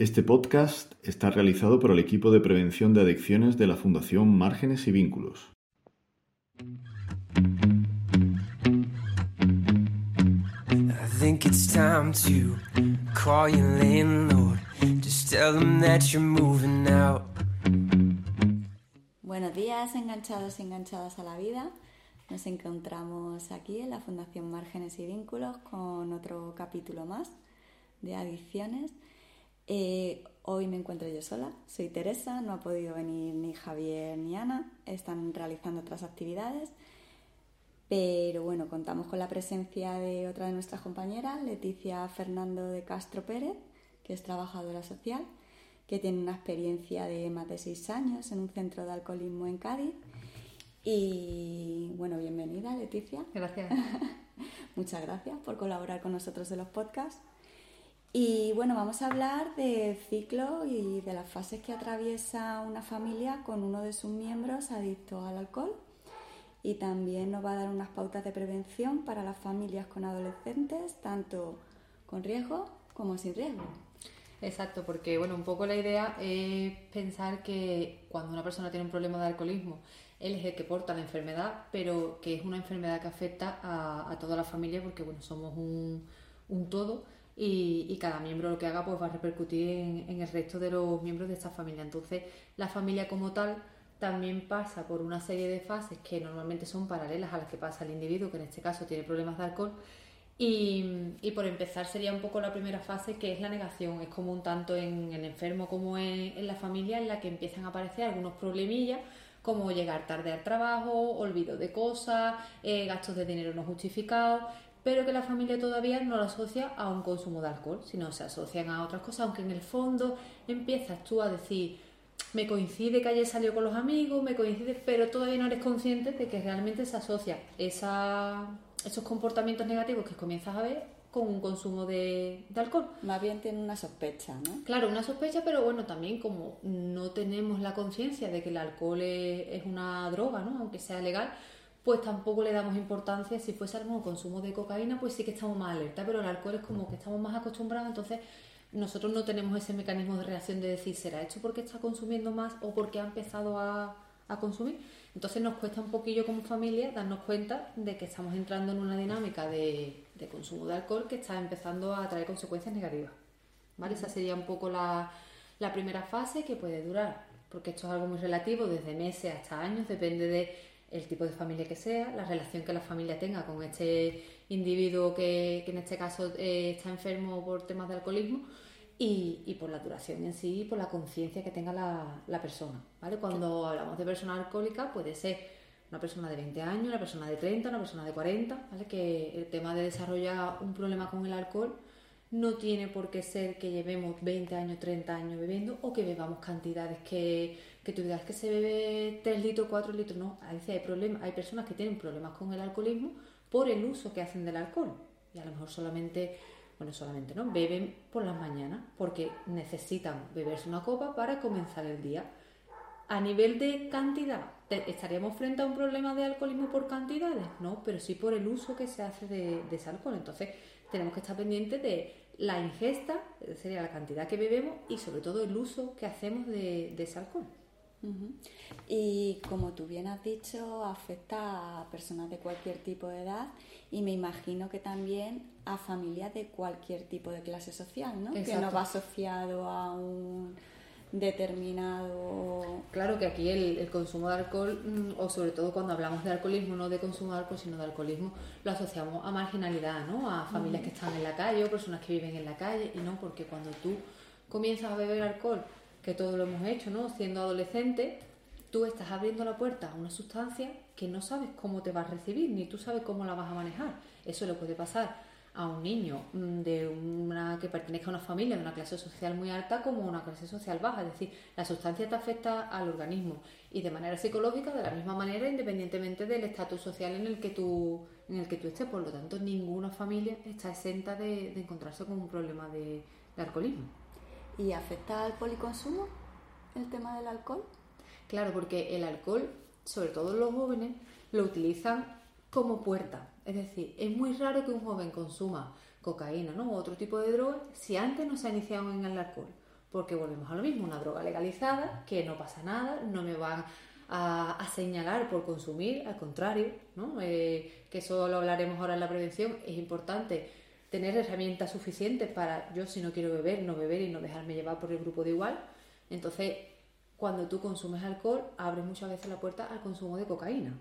Este podcast está realizado por el equipo de prevención de adicciones de la Fundación Márgenes y Vínculos. think it's time to call your landlord. Just tell them that you're moving out. Buenos días, enganchados y enganchadas a la vida. Nos encontramos aquí en la Fundación Márgenes y Vínculos con otro capítulo más de adicciones. Eh, hoy me encuentro yo sola, soy Teresa, no ha podido venir ni Javier ni Ana, están realizando otras actividades pero bueno, contamos con la presencia de otra de nuestras compañeras, Leticia Fernando de Castro Pérez, que es trabajadora social, que tiene una experiencia de más de seis años en un centro de alcoholismo en Cádiz. Y bueno, bienvenida Leticia. Gracias. Muchas gracias por colaborar con nosotros en los podcasts. Y bueno, vamos a hablar del ciclo y de las fases que atraviesa una familia con uno de sus miembros adicto al alcohol y también nos va a dar unas pautas de prevención para las familias con adolescentes, tanto con riesgo como sin riesgo. Exacto, porque bueno, un poco la idea es pensar que cuando una persona tiene un problema de alcoholismo, él es el que porta la enfermedad, pero que es una enfermedad que afecta a, toda la familia porque bueno, somos un, todo y, cada miembro lo que haga pues va a repercutir en, el resto de los miembros de esta familia. Entonces, la familia como tal también pasa por una serie de fases que normalmente son paralelas a las que pasa el individuo, que en este caso tiene problemas de alcohol. Y, por empezar sería un poco la primera fase que es la negación. Es común tanto en el enfermo como en, la familia en la que empiezan a aparecer algunos problemillas como llegar tarde al trabajo, olvido de cosas, eh, gastos de dinero no justificados, pero que la familia todavía no lo asocia a un consumo de alcohol, sino se asocian a otras cosas, aunque en el fondo empiezas tú a decir, me coincide que ayer salió con los amigos, me coincide, pero todavía no eres consciente de que realmente se asocia esa, esos comportamientos negativos que comienzas a ver con un consumo de, alcohol. Más bien tiene una sospecha, ¿no? Claro, una sospecha, pero bueno, también como no tenemos la conciencia de que el alcohol es, una droga, ¿no? Aunque sea legal, pues tampoco le damos importancia. Si fuese algún consumo de cocaína, pues sí que estamos más alerta, pero el alcohol es como que estamos más acostumbrados, entonces nosotros no tenemos ese mecanismo de reacción de decir, ¿será hecho porque está consumiendo más o porque ha empezado a, consumir? Entonces nos cuesta un poquillo como familia darnos cuenta de que estamos entrando en una dinámica de, consumo de alcohol que está empezando a traer consecuencias negativas. ¿Vale? Esa sería un poco la, la primera fase que puede durar, porque esto es algo muy relativo, desde meses hasta años, depende de el tipo de familia que sea, la relación que la familia tenga con este individuo que, en este caso eh, está enfermo por temas de alcoholismo y, por la duración en sí y por la conciencia que tenga la, persona. ¿vale? Cuando hablamos de persona alcohólica puede ser una persona de 20 años, una persona de 30, una persona de 40, ¿vale? que el tema de desarrollar un problema con el alcohol no tiene por qué ser que llevemos 20 años, 30 años bebiendo o que bebamos cantidades que, que tú digas que se bebe 3 litros, 4 litros. No, a veces hay, problemas, hay personas que tienen problemas con el alcoholismo por el uso que hacen del alcohol. Y a lo mejor solamente, bueno, solamente no, beben por las mañanas porque necesitan beberse una copa para comenzar el día. A nivel de cantidad, ¿estaríamos frente a un problema de alcoholismo por cantidades? No, pero sí por el uso que se hace de, de ese alcohol. Entonces, tenemos que estar pendientes de la ingesta, sería la cantidad que bebemos y sobre todo el uso que hacemos de, ese alcohol. Y como tú bien has dicho, afecta a personas de cualquier tipo de edad y me imagino que también a familias de cualquier tipo de clase social, ¿no? Que no va asociado a un determinado. Claro que aquí el, consumo de alcohol, mm, o sobre todo cuando hablamos de alcoholismo, no de consumo de alcohol, sino de alcoholismo, lo asociamos a marginalidad, ¿no? A familias que están en la calle o personas que viven en la calle, y no, porque cuando tú comienzas a beber alcohol, que todo lo hemos hecho, ¿no? Siendo adolescente, tú estás abriendo la puerta a una sustancia que no sabes cómo te va a recibir, ni tú sabes cómo la vas a manejar. Eso le puede pasar a un niño mm, de una que pertenezca a una familia de una clase social muy alta como una clase social baja, es decir, la sustancia te afecta al organismo y de manera psicológica de la misma manera independientemente del estatus social en el que tú en el que tú estés, por lo tanto ninguna familia está exenta de, encontrarse con un problema de alcoholismo. ¿Y afecta al policonsumo el tema del alcohol? Claro, porque el alcohol, sobre todo los jóvenes, lo utilizan como puerta es decir, es muy raro que un joven consuma cocaína ¿no? o otro tipo de droga si antes no se ha iniciado en el alcohol. porque volvemos a lo mismo, una droga legalizada, que no pasa nada, no me van a, señalar por consumir, al contrario, ¿no? Eh, que eso lo hablaremos ahora en la prevención, es importante tener herramientas suficientes para yo si no quiero beber, no beber y no dejarme llevar por el grupo de igual. Entonces, cuando tú consumes alcohol, abres muchas veces la puerta al consumo de cocaína.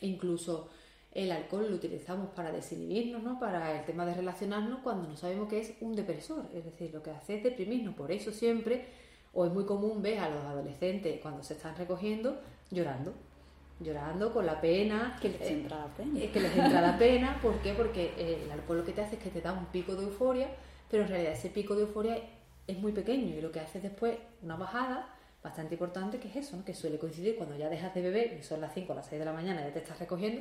Incluso el alcohol lo utilizamos para desinhibirnos, ¿no? para el tema de relacionarnos cuando no sabemos que es un depresor. Es decir, lo que hace es deprimirnos. Por eso siempre, o es muy común ver a los adolescentes cuando se están recogiendo llorando. Llorando con la pena. Que les entra la pena. Es que les entra la pena. ¿Por qué? Porque eh, el alcohol lo que te hace es que te da un pico de euforia, pero en realidad ese pico de euforia es muy pequeño y lo que hace es después una bajada bastante importante que es eso, ¿no? que suele coincidir cuando ya dejas de beber y son las 5 o las 6 de la mañana y ya te estás recogiendo,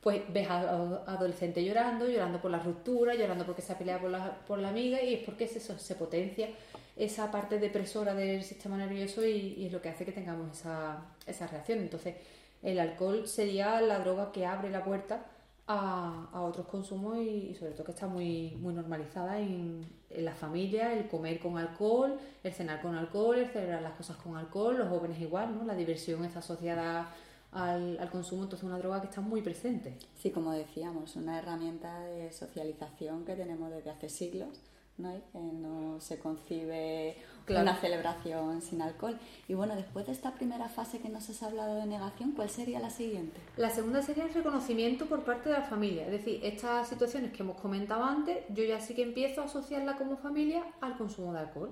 pues ves a, a adolescente llorando, llorando por la ruptura, llorando porque se ha peleado por la, por la amiga y es porque es eso, se potencia esa parte depresora del sistema nervioso y, y es lo que hace que tengamos esa, esa reacción. Entonces, el alcohol sería la droga que abre la puerta a, a otros consumos y, y sobre todo que está muy, muy normalizada en, en la familia, el comer con alcohol, el cenar con alcohol, el celebrar las cosas con alcohol, los jóvenes igual, ¿no? La diversión está asociada al, al consumo, entonces es una droga que está muy presente. Sí, como decíamos, una herramienta de socialización que tenemos desde hace siglos, ¿no? Y que no se concibe Claro. una celebración sin alcohol. Y bueno, después de esta primera fase que nos has hablado de negación, ¿cuál sería la siguiente? La segunda sería el reconocimiento por parte de la familia. Es decir, estas situaciones que hemos comentado antes, yo ya sí que empiezo a asociarla como familia al consumo de alcohol.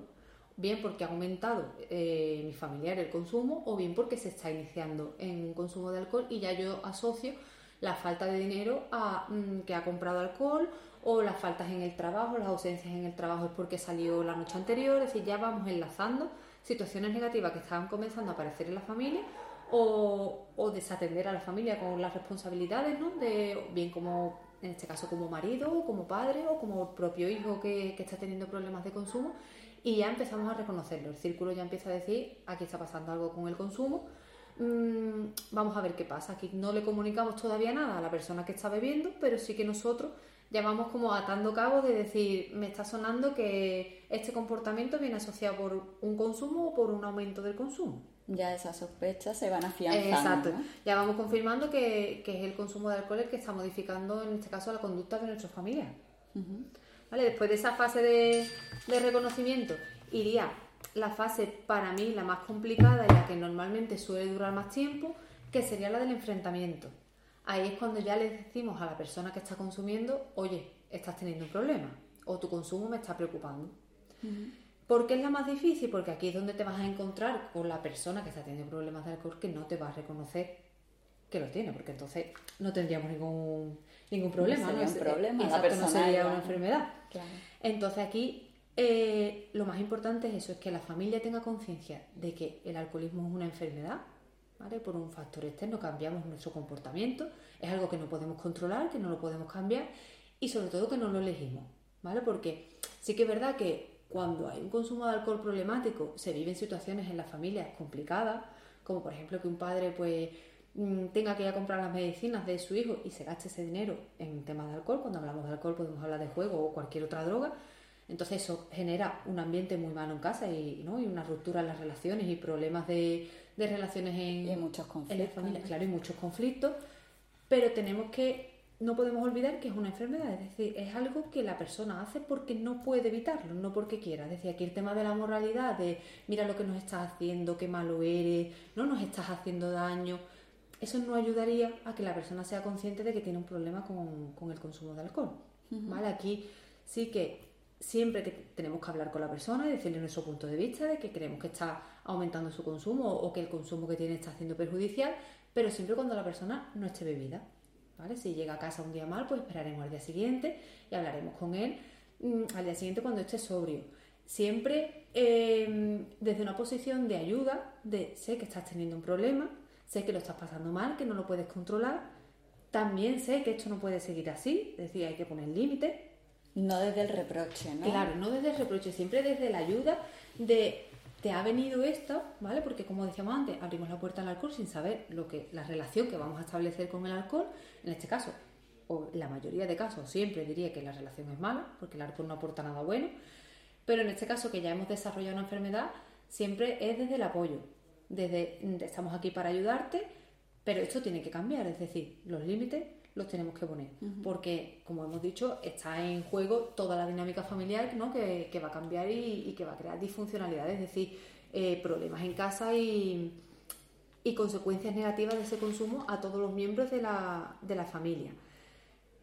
Bien porque ha aumentado eh, mi familiar el consumo o bien porque se está iniciando en un consumo de alcohol y ya yo asocio la falta de dinero a mm, que ha comprado alcohol o las faltas en el trabajo, las ausencias en el trabajo es porque salió la noche anterior, es decir, ya vamos enlazando situaciones negativas que estaban comenzando a aparecer en la familia o, desatender a la familia con las responsabilidades, ¿no? De, bien como, en este caso, como marido, o como padre o como propio hijo que, que está teniendo problemas de consumo y ya empezamos a reconocerlo. El círculo ya empieza a decir, aquí está pasando algo con el consumo, mm, vamos a ver qué pasa. Aquí no le comunicamos todavía nada a la persona que está bebiendo, pero sí que nosotros ya vamos como atando cabos de decir, me está sonando que este comportamiento viene asociado por un consumo o por un aumento del consumo. Ya esas sospechas se van afianzando. Exacto. ¿no? Ya vamos confirmando que, que es el consumo de alcohol el que está modificando, en este caso, la conducta de nuestros familiares. ¿Vale? Después de esa fase de, de reconocimiento, iría la fase para mí la más complicada y la que normalmente suele durar más tiempo, que sería la del enfrentamiento. Ahí es cuando ya le decimos a la persona que está consumiendo, oye, estás teniendo un problema o tu consumo me está preocupando. ¿Por qué es la más difícil? Porque aquí es donde te vas a encontrar con la persona que está teniendo problemas de alcohol que no te va a reconocer que lo tiene, porque entonces no tendríamos ningún, ningún problema. sería un Es- problema, la exacto, no persona sería ya- una enfermedad. Claro. Entonces aquí eh, lo más importante es eso, es que la familia tenga conciencia de que el alcoholismo es una enfermedad, ¿vale? Por un factor externo cambiamos nuestro comportamiento, es algo que no podemos controlar, que no lo podemos cambiar y sobre todo que no lo elegimos, ¿vale? Porque sí que es verdad que cuando hay un consumo de alcohol problemático se viven situaciones en las familias complicadas, como por ejemplo que un padre pues mm, tenga que ir a comprar las medicinas de su hijo y se gaste ese dinero en temas de alcohol, cuando hablamos de alcohol podemos hablar de juego o cualquier otra droga, entonces eso genera un ambiente muy malo en casa y, ¿no? y una ruptura en las relaciones y problemas de, de relaciones en, Y muchos claro, y muchos conflictos, pero tenemos que, no podemos olvidar que es una enfermedad, es decir, es algo que la persona hace porque no puede evitarlo, no porque quiera. Es decir, aquí el tema de la moralidad, de mira lo que nos estás haciendo, qué malo eres, no nos estás haciendo daño, eso no ayudaría a que la persona sea consciente de que tiene un problema con, con el consumo de alcohol. ¿Vale? Aquí sí que siempre que tenemos que hablar con la persona y decirle nuestro punto de vista de que creemos que está aumentando su consumo o que el consumo que tiene está siendo perjudicial, pero siempre cuando la persona no esté bebida. ¿vale? Si llega a casa un día mal, pues esperaremos al día siguiente y hablaremos con él mm, al día siguiente cuando esté sobrio. Siempre eh, desde una posición de ayuda, de sé que estás teniendo un problema, sé que lo estás pasando mal, que no lo puedes controlar, también sé que esto no puede seguir así, es decir, hay que poner límites, No desde el reproche, ¿no? Claro, no desde el reproche, siempre desde la ayuda de te ha venido esto, ¿vale? Porque como decíamos antes, abrimos la puerta al alcohol sin saber lo que la relación que vamos a establecer con el alcohol, en este caso, o la mayoría de casos, siempre diría que la relación es mala, porque el alcohol no aporta nada bueno, Pero en este caso, que ya hemos desarrollado una enfermedad, siempre es desde el apoyo. Desde estamos aquí para ayudarte, pero esto tiene que cambiar, es decir, los límites los tenemos que poner. Porque, como hemos dicho, está en juego toda la dinámica familiar ¿no? que, va a cambiar y, que va a crear disfuncionalidades, es decir, eh, problemas en casa y, y, consecuencias negativas de ese consumo a todos los miembros de la, de la familia.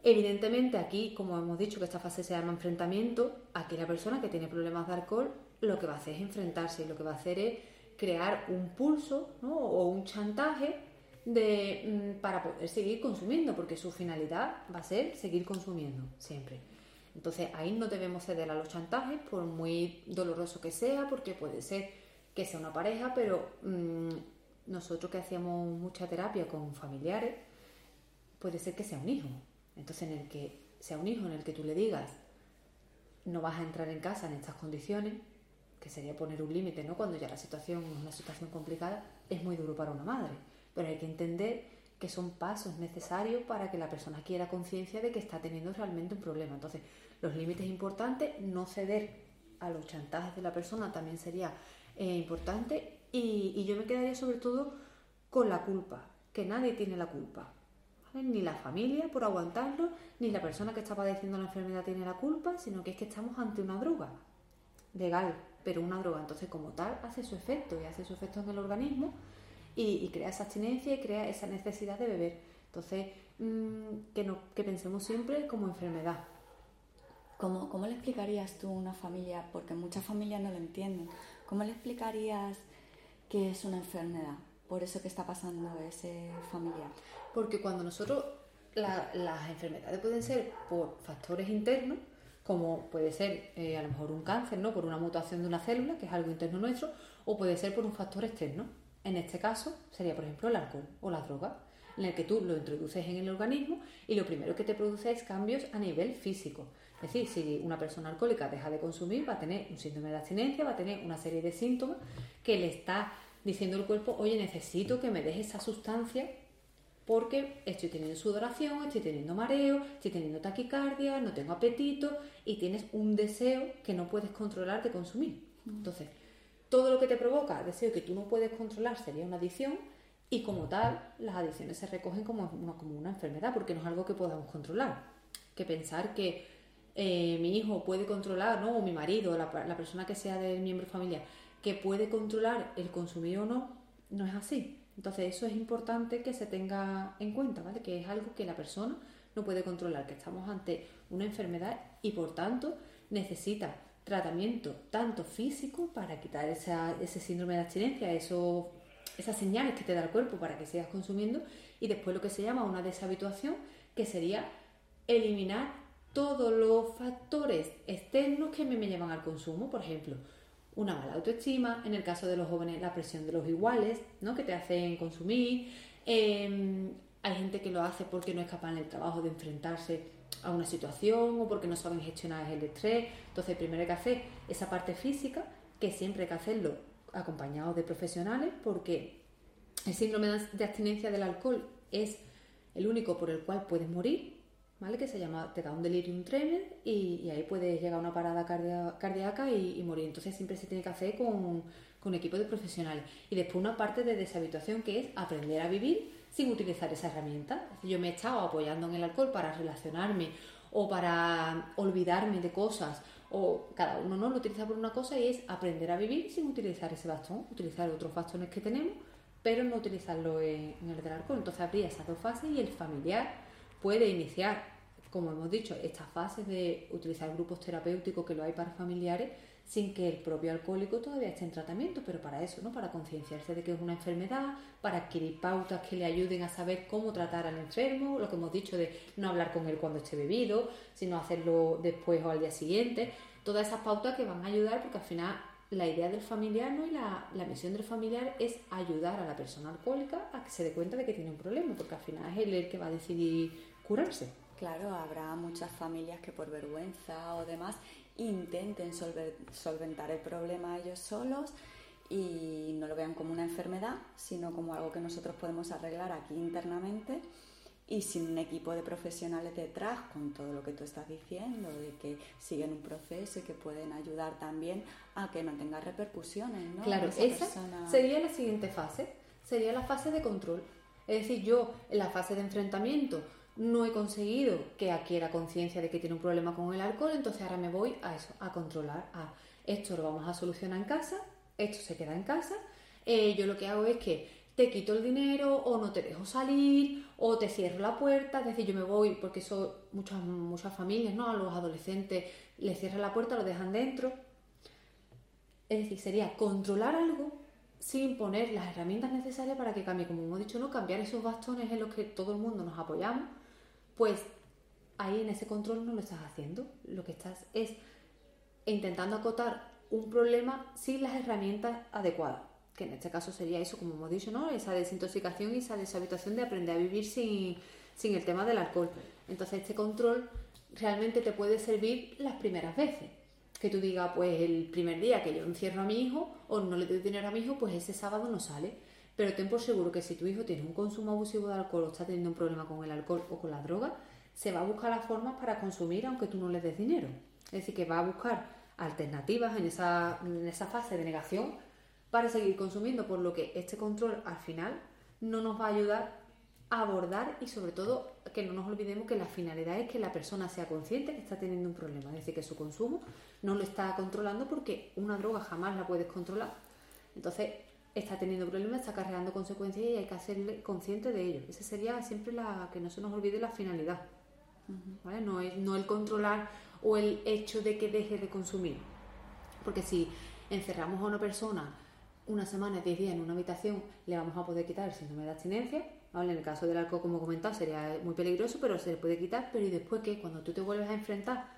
Evidentemente, aquí, como hemos dicho, que esta fase se llama enfrentamiento, aquí la persona que tiene problemas de alcohol lo que va a hacer es enfrentarse y lo que va a hacer es crear un pulso o un chantaje de, mm, para poder seguir consumiendo, porque su finalidad va a ser seguir consumiendo siempre. Entonces ahí no debemos ceder a los chantajes, por muy doloroso que sea, porque puede ser que sea una pareja, pero mm, nosotros que hacíamos mucha terapia con familiares, puede ser que sea un hijo. Entonces en el que sea un hijo en el que tú le digas, no vas a entrar en casa en estas condiciones, que sería poner un límite, ¿no? Cuando ya la situación es una situación complicada, es muy duro para una madre. Pero hay que entender que son pasos necesarios para que la persona quiera conciencia de que está teniendo realmente un problema. Entonces, los límites importantes, no ceder a los chantajes de la persona también sería eh, importante. Y, y, yo me quedaría sobre todo con la culpa, que nadie tiene la culpa. Ni la familia por aguantarlo, ni la persona que está padeciendo la enfermedad tiene la culpa, sino que es que estamos ante una droga legal, pero una droga. Entonces, como tal, hace su efecto y hace su efecto en el organismo y, crea esa abstinencia y crea esa necesidad de beber. Entonces, mm, que, no, que pensemos siempre como enfermedad. ¿Cómo, ¿Cómo le explicarías tú a una familia? Porque muchas familias no lo entienden. ¿Cómo le explicarías que es una enfermedad? Por eso que está pasando ese familiar. Porque cuando nosotros, las enfermedades pueden ser por factores internos, como puede ser eh, a lo mejor un cáncer, ¿no? Por una mutación de una célula, que es algo interno nuestro, o puede ser por un factor externo. En este caso sería, por ejemplo, el alcohol o la droga, en el que tú lo introduces en el organismo y lo primero que te produce es cambios a nivel físico. Es decir, si una persona alcohólica deja de consumir, va a tener un síndrome de abstinencia, va a tener una serie de síntomas que le está diciendo el cuerpo, oye, necesito que me deje esa sustancia porque estoy teniendo sudoración, estoy teniendo mareo, estoy teniendo taquicardia, no tengo apetito y tienes un deseo que no puedes controlar de consumir. Entonces, todo lo que te provoca deseo que tú no puedes controlar sería una adicción y como tal las adicciones se recogen como una, enfermedad porque no es algo que podamos controlar. Que pensar que eh, mi hijo puede controlar, ¿no? o mi marido, la, la persona que sea del miembro familiar, que puede controlar el consumir o no, no es así. Entonces eso es importante que se tenga en cuenta, ¿vale? Que es algo que la persona no puede controlar, que estamos ante una enfermedad y por tanto necesita tratamiento tanto físico para quitar ese síndrome de abstinencia, eso, esas señales que te da el cuerpo para que sigas consumiendo y después lo que se llama una deshabituación, que sería eliminar todos los factores externos que me, me llevan al consumo, por ejemplo, una mala autoestima, en el caso de los jóvenes la presión de los iguales, ¿no? que te hacen consumir, em, hay gente que lo hace porque no es capaz en el trabajo de enfrentarse a una situación o porque no saben gestionar el estrés. Entonces, primero hay que hacer esa parte física, que siempre hay que hacerlo acompañado de profesionales, porque el síndrome de abstinencia del alcohol es el único por el cual puedes morir, ¿vale? Que se llama, te da un delirium tremens y, ahí puedes llegar a una parada cardíaca y, morir. Entonces siempre se tiene que hacer con, con equipo de profesionales. Y después una parte de deshabituación que es aprender a vivir sin utilizar esa herramienta. Yo me he estado apoyando en el alcohol para relacionarme o para olvidarme de cosas o cada uno no lo utiliza por una cosa y es aprender a vivir sin utilizar ese bastón, utilizar otros bastones que tenemos, pero no utilizarlo en, el del alcohol. Entonces habría esas dos fases y el familiar puede iniciar, como hemos dicho, estas fases de utilizar grupos terapéuticos que lo hay para familiares sin que el propio alcohólico todavía esté en tratamiento, pero para eso, ¿no? Para concienciarse de que es una enfermedad, para adquirir pautas que le ayuden a saber cómo tratar al enfermo, lo que hemos dicho de no hablar con él cuando esté bebido, sino hacerlo después o al día siguiente, todas esas pautas que van a ayudar porque al final la idea del familiar y la, la misión del familiar es ayudar a la persona alcohólica a que se dé cuenta de que tiene un problema, porque al final es él el que va a decidir curarse. Claro, habrá muchas familias que por vergüenza o demás intenten solventar el problema ellos solos y no lo vean como una enfermedad, sino como algo que nosotros podemos arreglar aquí internamente y sin un equipo de profesionales detrás con todo lo que tú estás diciendo, de que siguen un proceso y que pueden ayudar también a que no tenga repercusiones. ¿no? Claro, esa, sería la siguiente fase, sería la fase de control. Es decir, yo en la fase de enfrentamiento no he conseguido que adquiera conciencia de que tiene un problema con el alcohol, entonces ahora me voy a eso, a controlar, a esto lo vamos a solucionar en casa, esto se queda en casa, eh, yo lo que hago es que te quito el dinero o no te dejo salir o te cierro la puerta, es decir, yo me voy porque son muchas, muchas familias, ¿no? A los adolescentes les cierran la puerta, lo dejan dentro. Es decir, sería controlar algo sin poner las herramientas necesarias para que cambie, como hemos dicho, ¿no? Cambiar esos bastones en los que todo el mundo nos apoyamos, pues ahí en ese control no lo estás haciendo. Lo que estás es intentando acotar un problema sin las herramientas adecuadas que en este caso sería eso, como hemos dicho, ¿no? Esa desintoxicación y esa deshabituación de aprender a vivir sin, el tema del alcohol. Entonces este control realmente te puede servir las primeras veces. Que tú digas, pues el primer día que yo encierro a mi hijo o no le doy dinero a mi hijo, pues ese sábado no sale. Pero ten por seguro que si tu hijo tiene un consumo abusivo de alcohol o está teniendo un problema con el alcohol o con la droga, se va a buscar las formas para consumir aunque tú no le des dinero. Es decir, que va a buscar alternativas en esa, en esa fase de negación para seguir consumiendo, por lo que este control al final no nos va a ayudar a abordar y sobre todo que no nos olvidemos que la finalidad es que la persona sea consciente que está teniendo un problema, es decir, que su consumo no lo está controlando porque una droga jamás la puedes controlar. Entonces, está teniendo problemas, está cargando consecuencias y hay que hacerle consciente de ello. Esa sería siempre la que no se nos olvide la finalidad. no, es, no el controlar o el hecho de que deje de consumir. Porque si encerramos a una persona una semana, 10 días en una habitación, le vamos a poder quitar el síndrome de abstinencia. En el caso del alcohol, como he comentado, sería muy peligroso, pero se le puede quitar. Pero ¿y después qué? Cuando tú te vuelves a enfrentar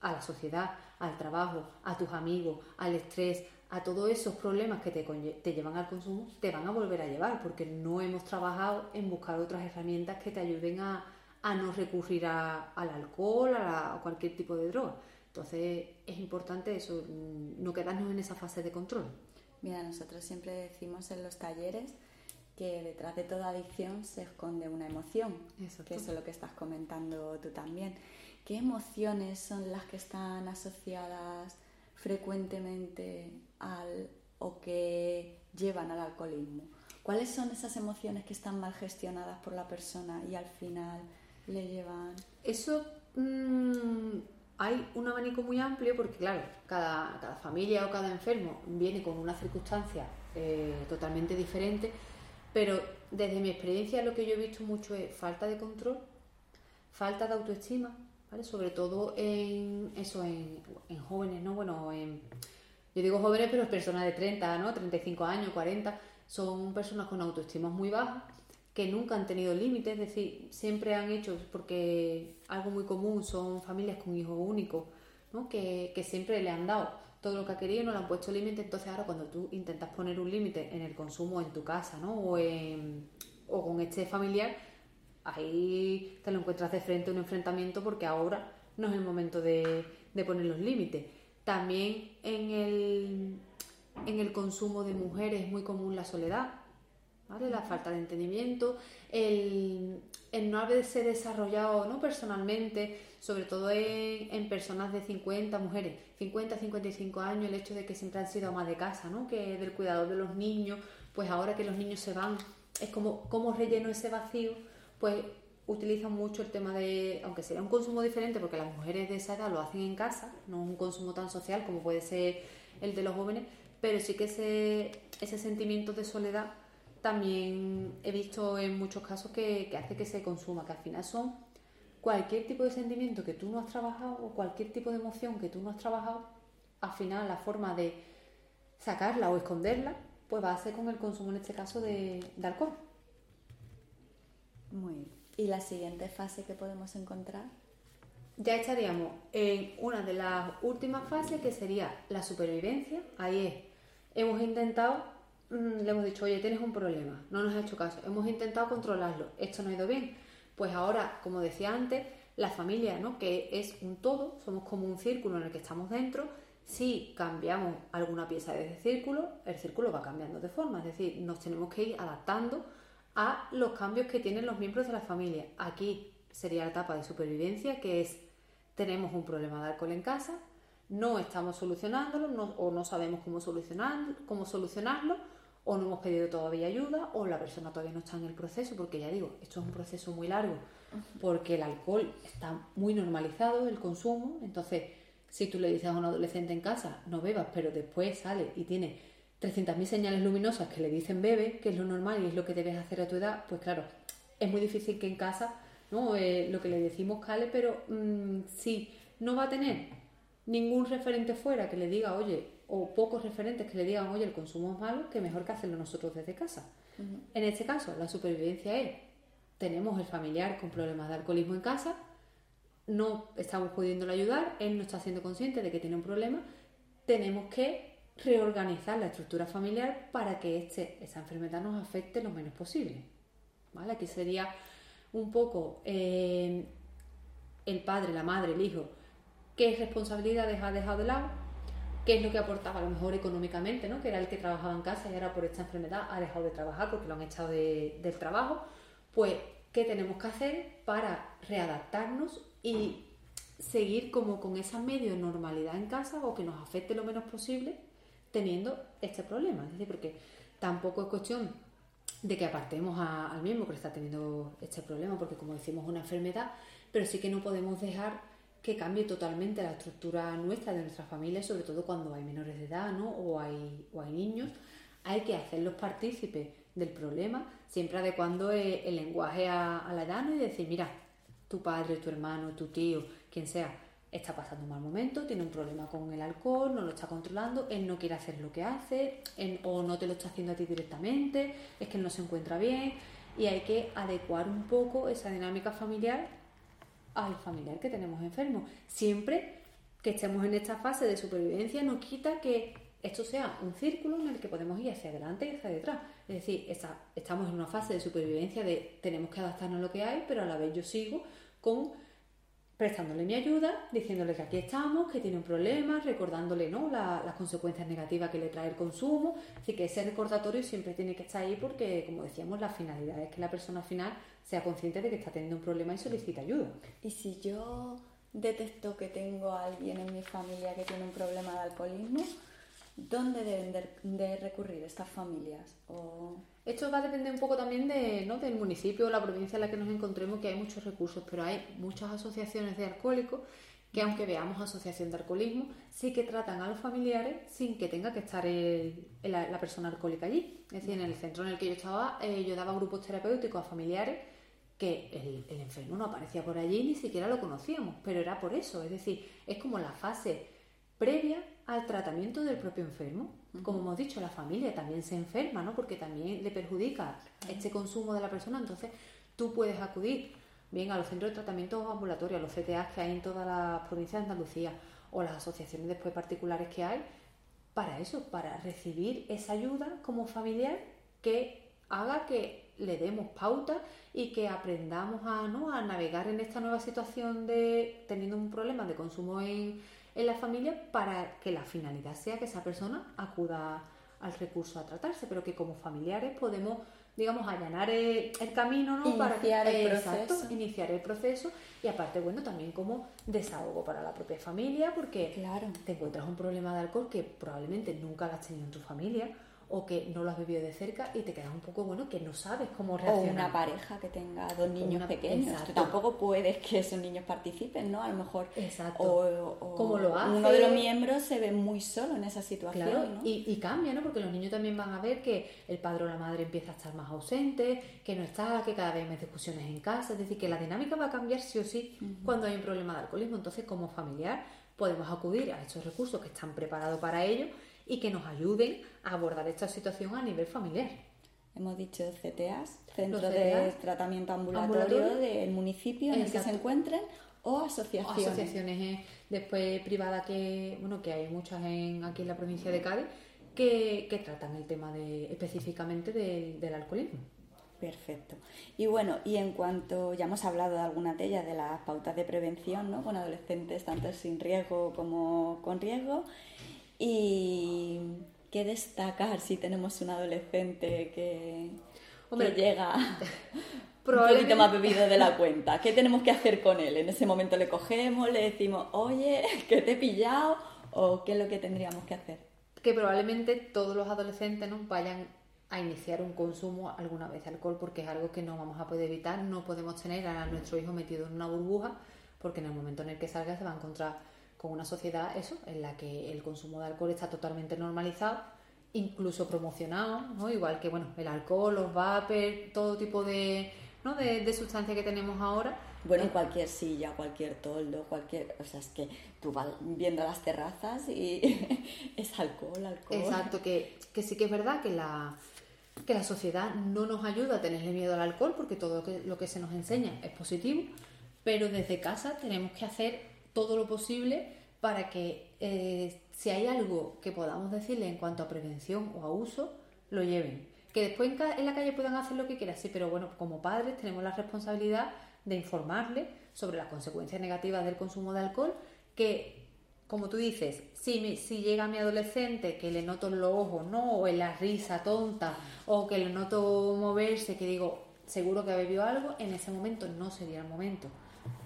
a la sociedad, al trabajo, a tus amigos, al estrés, a todos esos problemas que te, te llevan al consumo, te van a volver a llevar, porque no hemos trabajado en buscar otras herramientas que te ayuden a, no recurrir al alcohol, a, a cualquier tipo de droga. Entonces es importante eso, mm, no quedarnos en esa fase de control. Mira, nosotros siempre decimos en los talleres que detrás de toda adicción se esconde una emoción, que eso es lo que estás comentando tú también. ¿Qué emociones son las que están asociadas frecuentemente al o que llevan al alcoholismo? ¿Cuáles son esas emociones que están mal gestionadas por la persona y al final le llevan? Eso mmm hay un abanico muy amplio porque, claro, cada, familia o cada enfermo viene con una circunstancia eh, totalmente diferente, pero desde mi experiencia lo que yo he visto mucho es falta de control, falta de autoestima, ¿vale? Sobre todo en eso, en, jóvenes, ¿no? Bueno, en, yo digo jóvenes, pero personas de 30, ¿no? 35 años, 40, son personas con autoestima muy baja que nunca han tenido límites, es decir, siempre han hecho, porque algo muy común son familias con hijos únicos, ¿no? que, siempre le han dado todo lo que ha querido y no le han puesto límites, entonces ahora cuando tú intentas poner un límite en el consumo en tu casa ¿no? o, o con este familiar, ahí te lo encuentras de frente a un enfrentamiento porque ahora no es el momento de, de poner los límites. También en el, en el consumo de mujeres es muy común la soledad, la falta de entendimiento, el, no haberse desarrollado ¿no? personalmente, sobre todo en, personas de 50, mujeres, 50, 55 años, el hecho de que siempre han sido amas de casa, ¿no? que del cuidado de los niños, pues ahora que los niños se van, es como cómo relleno ese vacío, pues utilizan mucho el tema de, aunque sea un consumo diferente, porque las mujeres de esa edad lo hacen en casa, no es un consumo tan social como puede ser el de los jóvenes, pero sí que ese, ese sentimiento de soledad también he visto en muchos casos que, hace que se consuma, que al final son cualquier tipo de sentimiento que tú no has trabajado o cualquier tipo de emoción que tú no has trabajado, al final la forma de sacarla o esconderla, pues va a ser con el consumo en este caso de, alcohol. Muy bien. ¿Y la siguiente fase que podemos encontrar? Ya estaríamos en una de las últimas fases que sería la supervivencia. Ahí es, hemos intentado Mm, le hemos dicho, oye, tienes un problema, no nos ha hecho caso, hemos intentado controlarlo, esto no ha ido bien. Pues ahora, como decía antes, la familia, ¿no? que es un todo, somos como un círculo en el que estamos dentro, si cambiamos alguna pieza de ese círculo, el círculo va cambiando de forma, es decir, nos tenemos que ir adaptando a los cambios que tienen los miembros de la familia. Aquí sería la etapa de supervivencia, que es tenemos un problema de alcohol en casa, no estamos solucionándolo o no sabemos cómo, solucionar, cómo solucionarlo o no hemos pedido todavía ayuda o la persona todavía no está en el proceso, porque ya digo, esto es un proceso muy largo, porque el alcohol está muy normalizado, el consumo, entonces si tú le dices a un adolescente en casa, no bebas, pero después sale y tiene 300.000 señales luminosas que le dicen bebe, que es lo normal y es lo que debes hacer a tu edad, pues claro, es muy difícil que en casa ¿no? Eh, lo que le decimos cale, pero mm, si no va a tener ningún referente fuera que le diga, oye, o pocos referentes que le digan, oye, el consumo es malo, que mejor que hacerlo nosotros desde casa. En este caso, la supervivencia es, tenemos el familiar con problemas de alcoholismo en casa, no estamos pudiéndole ayudar, él no está siendo consciente de que tiene un problema, tenemos que reorganizar la estructura familiar para que este, esa enfermedad nos afecte lo menos posible. Aquí sería un poco eh, el padre, la madre, el hijo, qué responsabilidades ha dejado de lado, qué es lo que aportaba a lo mejor económicamente, ¿no? que era el que trabajaba en casa y ahora por esta enfermedad ha dejado de trabajar porque lo han echado del trabajo, pues qué tenemos que hacer para readaptarnos y seguir como con esa medio normalidad en casa o que nos afecte lo menos posible teniendo este problema. Porque tampoco es cuestión de que apartemos al miembro que está teniendo este problema, porque como decimos es una enfermedad, pero sí que no podemos dejar que cambie totalmente la estructura nuestra, de nuestra familia, sobre todo cuando hay menores de edad ¿no? o, hay, o hay niños. Hay que hacerlos partícipes del problema, siempre adecuando el, lenguaje a, la edad y decir, mira, tu padre, tu hermano, tu tío, quien sea, está pasando un mal momento, tiene un problema con el alcohol, no lo está controlando, él no quiere hacer lo que hace, o no te lo está haciendo a ti directamente, es que él no se encuentra bien y hay que adecuar un poco esa dinámica familiar al familiar que tenemos enfermo. Siempre que estemos en esta fase de supervivencia no quita que esto sea un círculo en el que podemos ir hacia adelante y hacia detrás. Es decir, estamos en una fase de supervivencia de tenemos que adaptarnos a lo que hay, pero a la vez yo sigo con prestándole mi ayuda, diciéndole que aquí estamos, que tiene un problema, recordándole ¿no? las consecuencias negativas que le trae el consumo. Así que ese recordatorio siempre tiene que estar ahí porque, como decíamos, la finalidad es que la persona final sea consciente de que está teniendo un problema y solicita ayuda. Y si yo detecto que tengo a alguien en mi familia que tiene un problema de alcoholismo, ¿dónde deben de, recurrir estas familias? Esto va a depender un poco también de, ¿no? del municipio o la provincia en la que nos encontremos, que hay muchos recursos, pero hay muchas asociaciones de alcohólicos que aunque veamos asociación de alcoholismo, sí que tratan a los familiares sin que tenga que estar la, persona alcohólica allí. Es decir, en el centro en el que yo estaba, eh, yo daba grupos terapéuticos a familiares que el, el, enfermo no aparecía por allí, ni siquiera lo conocíamos, pero era por eso. Es decir, es como la fase previa al tratamiento del propio enfermo. Como hemos dicho, la familia también se enferma, ¿no? Porque también le perjudica este consumo de la persona. Entonces, tú puedes acudir bien a los centros de tratamiento ambulatorios, a los CTAs que hay en todas las provincias de Andalucía o las asociaciones después particulares que hay, para eso, para recibir esa ayuda como familiar que haga que le demos pauta y que aprendamos a, ¿no? a navegar en esta nueva situación de teniendo un problema de consumo en, en la familia para que la finalidad sea que esa persona acuda al recurso a tratarse, pero que como familiares podemos, digamos, allanar el, camino, ¿no? Iniciar para el proceso. iniciar el proceso y aparte, bueno, también como desahogo para la propia familia, porque claro. te encuentras un problema de alcohol que probablemente nunca lo has tenido en tu familia o que no lo has bebido de cerca y te quedas un poco bueno que no sabes cómo reaccionar. O una pareja que tenga dos niños pequeños. tampoco puedes que esos niños participen, ¿no? A lo mejor. Exacto. O, lo hace? Uno de los miembros se ve muy solo en esa situación. Claro, y, cambia, ¿no? Porque los niños también van a ver que el padre o la madre empieza a estar más ausente, que no está, que cada vez hay más discusiones en casa. Es decir, que la dinámica va a cambiar sí o sí cuando hay un problema de alcoholismo. Entonces, como familiar, podemos acudir a estos recursos que están preparados para ello y que nos ayuden a abordar esta situación a nivel familiar. Hemos dicho CTAs, Centros de Tratamiento Ambulatorio, del municipio en el que se encuentren o asociaciones. asociaciones eh, después privadas que, bueno, que hay muchas en, aquí en la provincia de Cádiz que, que tratan el tema de, específicamente del alcoholismo. Perfecto. Y bueno, y en cuanto ya hemos hablado de algunas de ellas, de las pautas de prevención, ¿no? Con adolescentes tanto sin riesgo como con riesgo. Y qué destacar si tenemos un adolescente que... Hombre, que llega un poquito más bebido de la cuenta. ¿Qué tenemos que hacer con él? En ese momento le cogemos, le decimos, oye, que te he pillado, o qué es lo que tendríamos que hacer. que probablemente todos los adolescentes ¿no? vayan a iniciar un consumo alguna vez de alcohol porque es algo que no vamos a poder evitar, no podemos tener a nuestro hijo metido en una burbuja porque en el momento en el que salga se va a encontrar con una sociedad eso, en la que el consumo de alcohol está totalmente normalizado, incluso promocionado, ¿no? igual que bueno, el alcohol, los vapers, todo tipo de, ¿no? de, de sustancia que tenemos ahora. Bueno, en cualquier silla, cualquier toldo, cualquier... O sea, es que tú vas viendo las terrazas y es alcohol, alcohol. Exacto, que, que sí que es verdad que la, que la sociedad no nos ayuda a tenerle miedo al alcohol porque todo lo que, lo que se nos enseña es positivo, pero desde casa tenemos que hacer todo lo posible para que eh, si hay algo que podamos decirle en cuanto a prevención o a uso, lo lleven. Que después en, en la calle puedan hacer lo que quieran, sí, pero bueno, como padres tenemos la responsabilidad de informarle sobre las consecuencias negativas del consumo de alcohol, que como tú dices, si, mi- si llega mi adolescente que le noto en los ojos, ¿no? O en la risa tonta, o que le noto moverse, que digo, seguro que ha bebido algo, en ese momento no sería el momento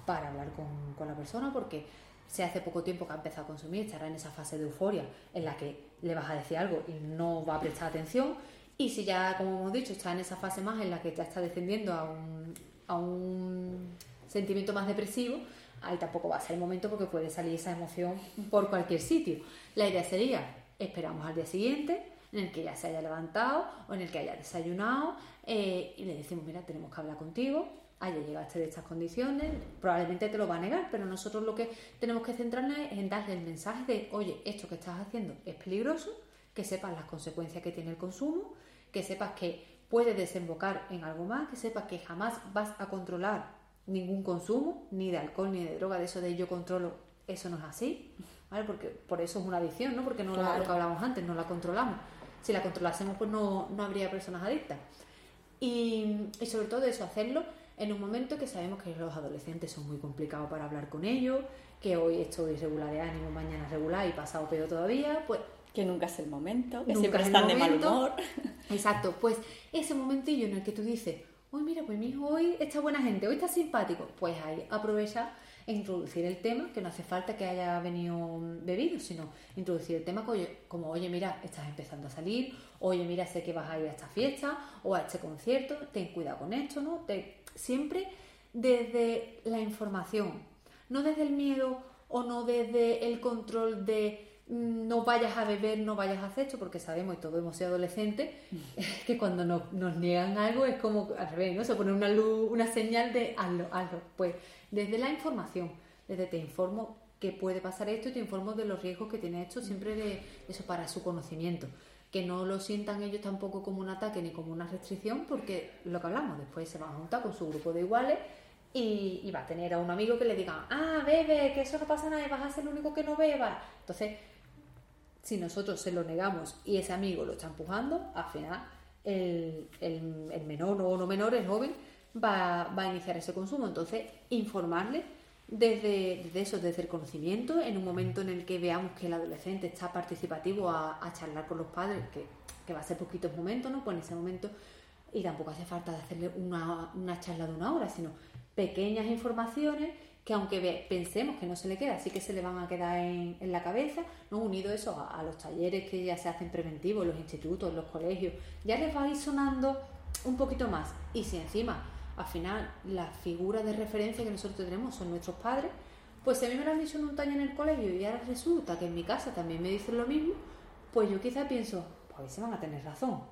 para hablar con, con la persona, porque si hace poco tiempo que ha empezado a consumir, estará en esa fase de euforia en la que le vas a decir algo y no va a prestar atención. Y si ya, como hemos dicho, está en esa fase más en la que ya está descendiendo a un, a un sentimiento más depresivo, ahí tampoco va a ser el momento porque puede salir esa emoción por cualquier sitio. La idea sería, esperamos al día siguiente, en el que ya se haya levantado o en el que haya desayunado eh, y le decimos, mira, tenemos que hablar contigo, haya llegado este de estas condiciones, probablemente te lo va a negar, pero nosotros lo que tenemos que centrarnos es en darle el mensaje de, oye, esto que estás haciendo es peligroso, que sepas las consecuencias que tiene el consumo, que sepas que puede desembocar en algo más, que sepas que jamás vas a controlar ningún consumo, ni de alcohol ni de droga, de eso de yo controlo, eso no es así, ¿vale? Porque por eso es una adicción, ¿no? Porque no la- Claro. lo que hablábamos antes, no la controlamos. Si la controlásemos, pues no, no habría personas adictas. Y, y sobre todo eso, hacerlo en un momento que sabemos que los adolescentes son muy complicados para hablar con ellos, que hoy estoy regular de ánimo, mañana regular y pasado peor todavía, pues Que nunca es el momento, que Nunca siempre es el están de mal momento. humor. Exacto, pues ese momentillo en el que tú dices, uy, mira, pues mi hijo hoy está buena gente, hoy está simpático, pues ahí aprovecha e introducir el tema, que no hace falta que haya venido bebido, sino introducir el tema como, oye- como, oye, mira, estás empezando a salir, oye, mira, sé que vas a ir a esta fiesta o a este concierto, ten cuidado con esto, ¿no? Te- siempre desde la información, no desde el miedo o no desde el control de mm, no vayas a beber, no vayas a hacer esto, porque sabemos, y todos hemos sido adolescentes, que cuando nos, niegan algo es como al revés, ¿no? Se pone una luz, una señal de hazlo, hazlo. Pues desde la información, desde te informo que puede pasar esto y te informo de los riesgos que tiene esto, siempre de eso para su conocimiento. Que no lo sientan ellos tampoco como un ataque ni como una restricción, porque lo que hablamos, después se van a juntar con su grupo de iguales y, va a tener a un amigo que le diga, ah, bebe, que eso no pasa nada, vas a ser el único que no beba. Entonces, si nosotros se lo negamos y ese amigo lo está empujando, al final el, el- el menor o no menor, el joven, va, va a iniciar ese consumo. Entonces, informarle desde, desde eso, desde el conocimiento, en un momento en el que veamos que el adolescente está participativo a, a charlar con los padres, que, va a ser poquitos momentos, ¿no? Pues en ese momento, y tampoco hace falta de hacerle una, una charla de una hora, sino pequeñas informaciones que aunque pensemos que no se le queda, sí que se le van a quedar en, en la cabeza, ¿no? unido eso a, los talleres que ya se hacen preventivos, en los institutos, los colegios, ya les va a ir sonando un poquito más. Y si encima, al final, la figura de referencia que nosotros tenemos son nuestros padres, pues si a mí me lo han dicho en un taller en el colegio y ahora resulta que en mi casa también me dicen lo mismo, pues yo quizá pienso, pues ahí se van a tener razón.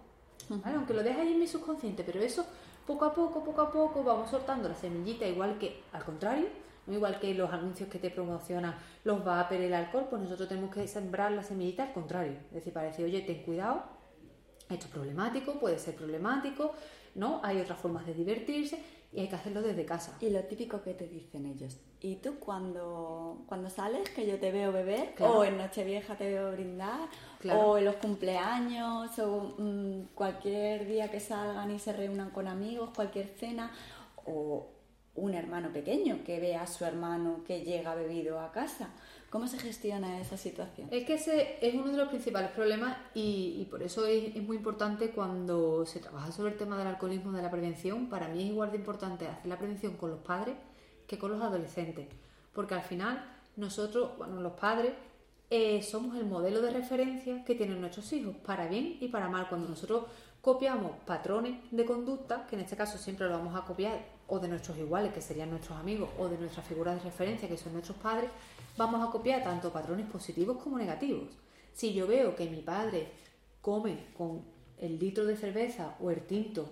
¿vale? Aunque lo deje ahí en mi subconsciente, pero eso poco a poco, poco a poco vamos soltando la semillita, igual que al contrario, no igual que los anuncios que te promocionan los vapers, el alcohol, pues nosotros tenemos que sembrar la semillita al contrario. Es decir, para decir, oye, ten cuidado, esto es problemático, puede ser problemático, ¿no? Hay otras formas de divertirse y hay que hacerlo desde casa. Y lo típico que te dicen ellos. ¿Y tú cuando, cuando sales, que yo te veo beber? Claro. ¿O en Nochevieja te veo brindar? Claro. ¿O en los cumpleaños? ¿O mm, cualquier día que salgan y se reúnan con amigos? ¿Cualquier cena? ¿O un hermano pequeño que vea a su hermano que llega bebido a casa? ¿Cómo se gestiona esa situación? Es que ese es uno de los principales problemas y, por eso es, es, muy importante cuando se trabaja sobre el tema del alcoholismo, de la prevención. Para mí es igual de importante hacer la prevención con los padres que con los adolescentes. Porque al final nosotros, bueno, los padres, eh, somos el modelo de referencia que tienen nuestros hijos, para bien y para mal. Cuando nosotros copiamos patrones de conducta, que en este caso siempre lo vamos a copiar, o de nuestros iguales, que serían nuestros amigos, o de nuestras figuras de referencia, que son nuestros padres, vamos a copiar tanto patrones positivos como negativos. Si yo veo que mi padre come con el litro de cerveza o el tinto,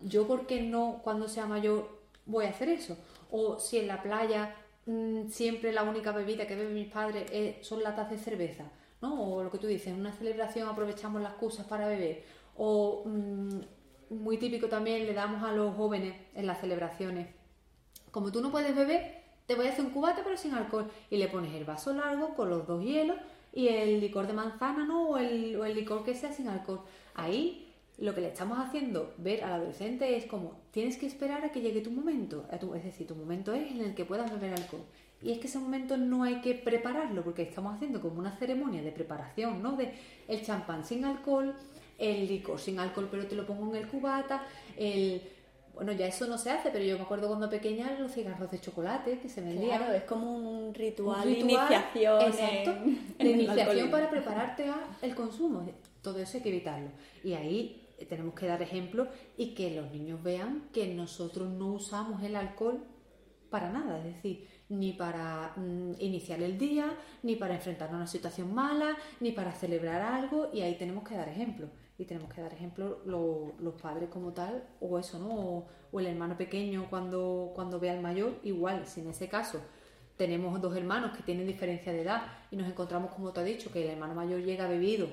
yo por qué no cuando sea mayor voy a hacer eso? O si en la playa mmm, siempre la única bebida que beben mis padres es, son latas de cerveza, ¿no? O lo que tú dices, en una celebración aprovechamos las excusas para beber. O mmm, muy típico también le damos a los jóvenes en las celebraciones. Como tú no puedes beber, te voy a hacer un cubate pero sin alcohol y le pones el vaso largo con los dos hielos y el licor de manzana ¿no? o, el, o el licor que sea sin alcohol. Ahí lo que le estamos haciendo ver al adolescente es como tienes que esperar a que llegue tu momento, es decir, tu momento es en el que puedas beber alcohol. Y es que ese momento no hay que prepararlo porque estamos haciendo como una ceremonia de preparación, ¿no? De el champán sin alcohol, el licor sin alcohol pero te lo pongo en el cubata, el bueno, ya eso no se hace, pero yo me acuerdo cuando pequeña los cigarros de chocolate que se vendían. Claro, es como un ritual, un ritual de iniciación. Exacto, de iniciación para prepararte al consumo. Todo eso hay que evitarlo. Y ahí tenemos que dar ejemplo y que los niños vean que nosotros no usamos el alcohol para nada, es decir, ni para mm, iniciar el día, ni para enfrentarnos a una situación mala, ni para celebrar algo, y ahí tenemos que dar ejemplo y tenemos que dar ejemplo lo, los padres como tal, o eso, ¿no? O, el hermano pequeño cuando, cuando ve al mayor, igual, si en ese caso tenemos dos hermanos que tienen diferencia de edad y nos encontramos, como te he dicho, que el hermano mayor llega bebido,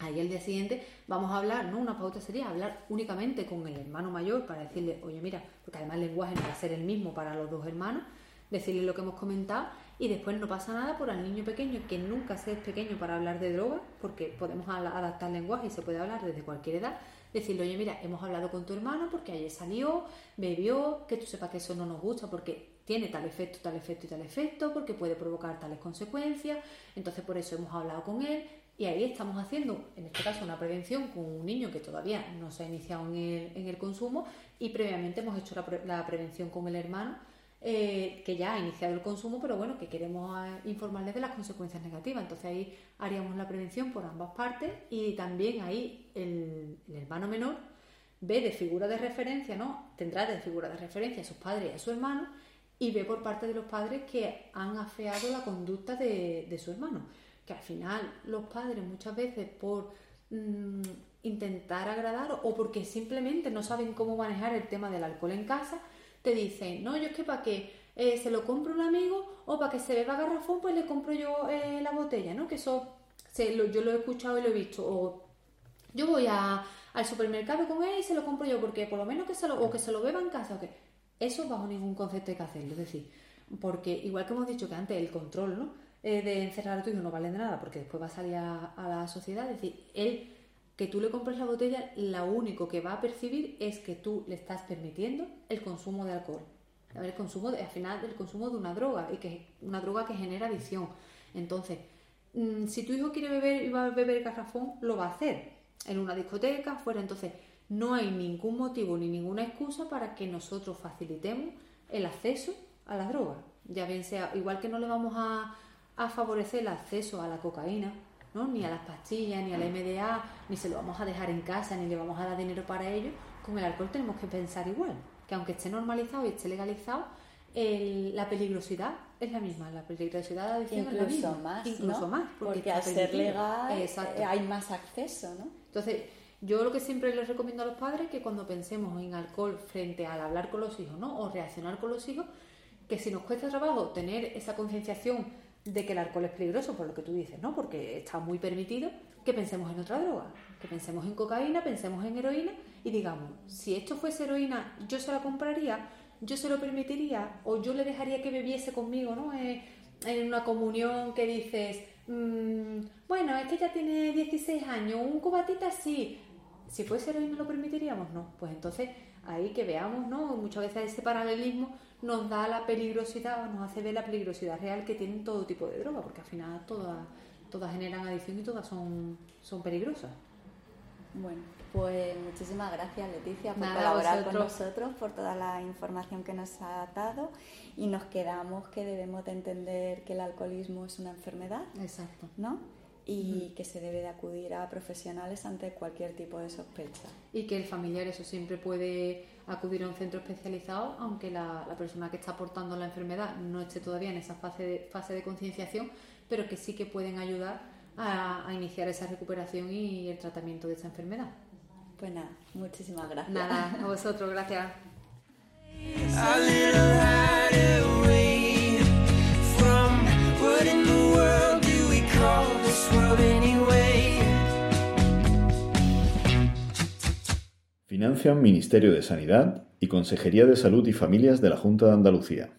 ahí el día siguiente vamos a hablar, ¿no? Una pauta sería hablar únicamente con el hermano mayor para decirle, oye, mira, porque además el lenguaje no va a ser el mismo para los dos hermanos, decirle lo que hemos comentado y después no pasa nada por al niño pequeño que nunca se es pequeño para hablar de droga porque podemos adaptar lenguaje y se puede hablar desde cualquier edad decirle oye mira hemos hablado con tu hermano porque ayer salió bebió que tú sepas que eso no nos gusta porque tiene tal efecto tal efecto y tal efecto porque puede provocar tales consecuencias entonces por eso hemos hablado con él y ahí estamos haciendo, en este caso, una prevención con un niño que todavía no se ha iniciado en el, en el consumo y previamente hemos hecho la, la prevención con el hermano eh, que ya ha iniciado el consumo, pero bueno, que queremos eh, informarles de las consecuencias negativas. Entonces ahí haríamos la prevención por ambas partes y también ahí el, hermano menor ve de figura de referencia, ¿no? Tendrá de figura de referencia a sus padres y a su hermano y ve por parte de los padres que han afeado la conducta de, su hermano. Que al final los padres muchas veces por mmm, intentar agradar o porque simplemente no saben cómo manejar el tema del alcohol en casa, te dicen, no, yo es que para que eh, se lo compro un amigo o para que se beba garrafón, pues le compro yo eh, la botella, ¿no? Que eso se, lo, yo lo he escuchado y lo he visto. O yo voy a, al supermercado con él y se lo compro yo, porque por lo menos que se lo, o que se lo beba en casa, o que eso bajo ningún concepto hay que hacerlo. Es decir, porque igual que hemos dicho que antes el control, ¿no? Eh, de encerrar a tu hijo no vale de nada, porque después va a salir a, a la sociedad. Es decir, él que tú le compres la botella, lo único que va a percibir es que tú le estás permitiendo el consumo de alcohol. El consumo, al final, el consumo de una droga, y que es una droga que genera adicción. Entonces, mmm, si tu hijo quiere beber y va a beber garrafón, lo va a hacer en una discoteca, fuera. Entonces, no hay ningún motivo ni ninguna excusa para que nosotros facilitemos el acceso a la droga. Ya bien sea, igual que no le vamos a favorecer el acceso a la cocaína, ¿no? ni a las pastillas, ni a la MDA, ni se lo vamos a dejar en casa, ni le vamos a dar dinero para ello, con el alcohol tenemos que pensar igual, que aunque esté normalizado y esté legalizado, el, la peligrosidad es la misma, la peligrosidad de la adicción incluso es la misma. más, incluso ¿no? más, porque, porque al ser legal Exacto. eh, hay más acceso, ¿no? Entonces, yo lo que siempre les recomiendo a los padres es que cuando pensemos en alcohol frente al hablar con los hijos, ¿no? O reaccionar con los hijos, que si nos cuesta trabajo tener esa concienciación de que el alcohol es peligroso, por lo que tú dices, ¿no? Porque está muy permitido que pensemos en otra droga, que pensemos en cocaína, pensemos en heroína y digamos, si esto fuese heroína, yo se la compraría, yo se lo permitiría o yo le dejaría que bebiese conmigo, ¿no? Eh, en una comunión que dices, mmm, bueno, es que ya tiene 16 años, un cubatita sí. Si fuese heroína lo permitiríamos, no. Pues entonces ahí que veamos, ¿no? Muchas veces ese paralelismo nos da la peligrosidad, nos hace ver la peligrosidad real que tienen todo tipo de drogas, porque al final todas, todas generan adicción y todas son, son peligrosas. Bueno, pues muchísimas gracias Leticia por colaborar con nosotros, por toda la información que nos ha dado y nos quedamos que debemos de entender que el alcoholismo es una enfermedad. Exacto. ¿No? Y que se debe de acudir a profesionales ante cualquier tipo de sospecha. Y que el familiar eso siempre puede acudir a un centro especializado, aunque la, persona que está aportando la enfermedad no esté todavía en esa fase de, fase de concienciación, pero que sí que pueden ayudar a, iniciar esa recuperación y el tratamiento de esa enfermedad. Pues nada, muchísimas gracias. Nada, a vosotros, gracias. Financian Ministerio de Sanidad y Consejería de Salud y Familias de la Junta de Andalucía.